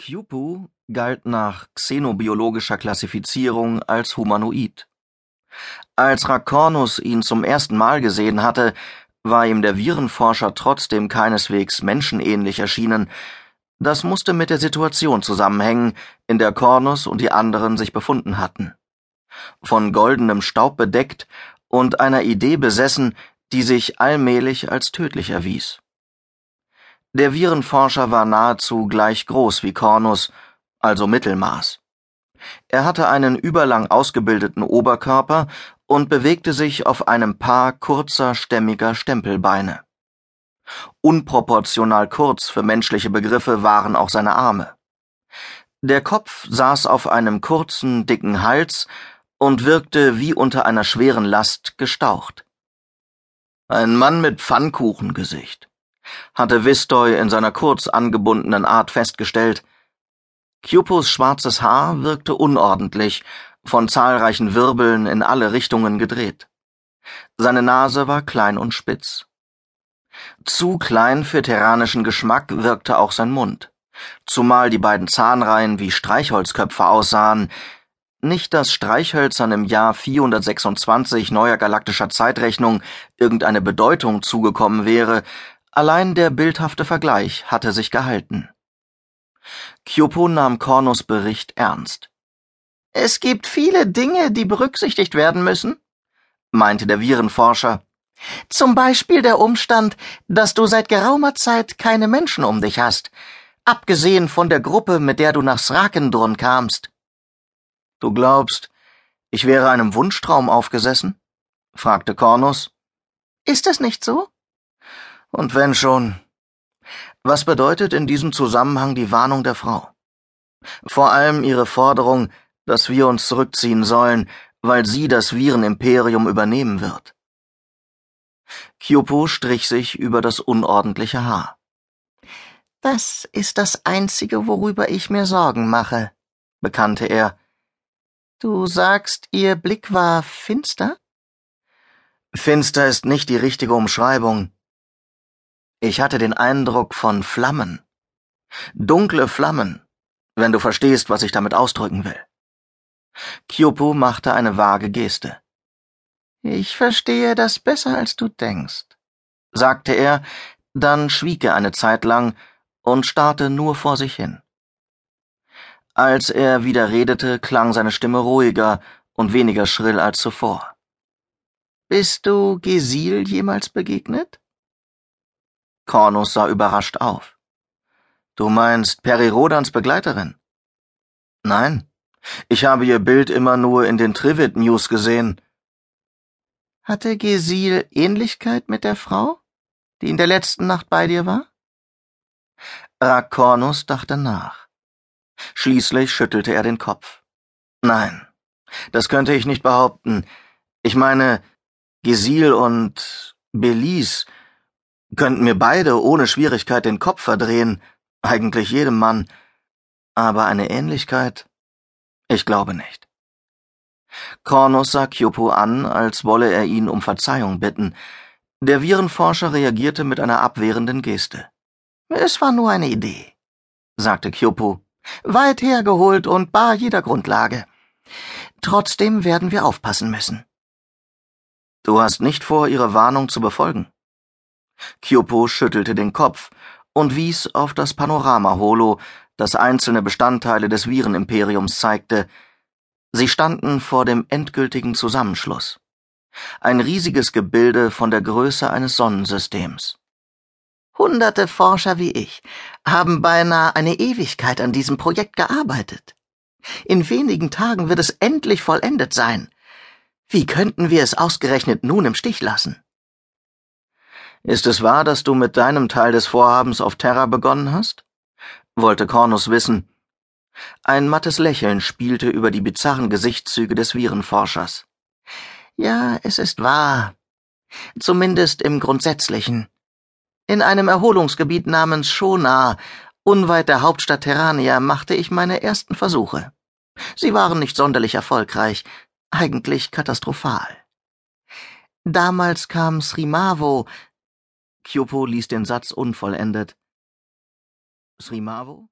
Kyupu galt nach xenobiologischer Klassifizierung als humanoid. Als Rakornus ihn zum ersten Mal gesehen hatte, war ihm der Virenforscher trotzdem keineswegs menschenähnlich erschienen. Das musste mit der Situation zusammenhängen, in der Kornus und die anderen sich befunden hatten. Von goldenem Staub bedeckt und einer Idee besessen, die sich allmählich als tödlich erwies. Der Virenforscher war nahezu gleich groß wie Cornus, also Mittelmaß. Er hatte einen überlang ausgebildeten Oberkörper und bewegte sich auf einem Paar kurzer, stämmiger Stempelbeine. Unproportional kurz für menschliche Begriffe waren auch seine Arme. Der Kopf saß auf einem kurzen, dicken Hals und wirkte wie unter einer schweren Last gestaucht. Ein Mann mit Pfannkuchengesicht hatte Vistoy in seiner kurz angebundenen Art festgestellt. Kyupos schwarzes Haar wirkte unordentlich, von zahlreichen Wirbeln in alle Richtungen gedreht. Seine Nase war klein und spitz. Zu klein für terranischen Geschmack wirkte auch sein Mund, zumal die beiden Zahnreihen wie Streichholzköpfe aussahen, nicht, dass Streichhölzern im Jahr 426 neuer galaktischer Zeitrechnung irgendeine Bedeutung zugekommen wäre, Allein der bildhafte Vergleich hatte sich gehalten. Kyopo nahm Kornos Bericht ernst. Es gibt viele Dinge, die berücksichtigt werden müssen, meinte der Virenforscher. Zum Beispiel der Umstand, dass du seit geraumer Zeit keine Menschen um dich hast, abgesehen von der Gruppe, mit der du nach Srakendrun kamst. Du glaubst, ich wäre einem Wunschtraum aufgesessen? fragte Kornus. Ist es nicht so? Und wenn schon. Was bedeutet in diesem Zusammenhang die Warnung der Frau? Vor allem ihre Forderung, dass wir uns zurückziehen sollen, weil sie das Virenimperium übernehmen wird. Kyopo strich sich über das unordentliche Haar. Das ist das Einzige, worüber ich mir Sorgen mache, bekannte er. Du sagst, ihr Blick war finster? Finster ist nicht die richtige Umschreibung. Ich hatte den Eindruck von Flammen. Dunkle Flammen, wenn du verstehst, was ich damit ausdrücken will. Kyopo machte eine vage Geste. Ich verstehe das besser, als du denkst, sagte er, dann schwieg er eine Zeit lang und starrte nur vor sich hin. Als er wieder redete, klang seine Stimme ruhiger und weniger schrill als zuvor. Bist du Gesil jemals begegnet? Kornus sah überrascht auf. Du meinst Perirodans Begleiterin? Nein, ich habe ihr Bild immer nur in den Trivet News gesehen. Hatte Gesil Ähnlichkeit mit der Frau, die in der letzten Nacht bei dir war? Rakornus dachte nach. Schließlich schüttelte er den Kopf. Nein, das könnte ich nicht behaupten. Ich meine, Gesil und Belize könnten mir beide ohne Schwierigkeit den Kopf verdrehen, eigentlich jedem Mann, aber eine Ähnlichkeit? Ich glaube nicht. Kornus sah Kyopo an, als wolle er ihn um Verzeihung bitten. Der Virenforscher reagierte mit einer abwehrenden Geste. Es war nur eine Idee, sagte Kyopo, weit hergeholt und bar jeder Grundlage. Trotzdem werden wir aufpassen müssen. Du hast nicht vor, ihre Warnung zu befolgen. Kyopo schüttelte den Kopf und wies auf das Panorama-Holo, das einzelne Bestandteile des Virenimperiums zeigte. Sie standen vor dem endgültigen Zusammenschluss. Ein riesiges Gebilde von der Größe eines Sonnensystems. Hunderte Forscher wie ich haben beinahe eine Ewigkeit an diesem Projekt gearbeitet. In wenigen Tagen wird es endlich vollendet sein. Wie könnten wir es ausgerechnet nun im Stich lassen? Ist es wahr, dass du mit deinem Teil des Vorhabens auf Terra begonnen hast? wollte Cornus wissen. Ein mattes Lächeln spielte über die bizarren Gesichtszüge des Virenforschers. Ja, es ist wahr. Zumindest im Grundsätzlichen. In einem Erholungsgebiet namens Shona, unweit der Hauptstadt Terrania, machte ich meine ersten Versuche. Sie waren nicht sonderlich erfolgreich, eigentlich katastrophal. Damals kam Srimavo, Kyopo ließ den Satz unvollendet. Srimavo?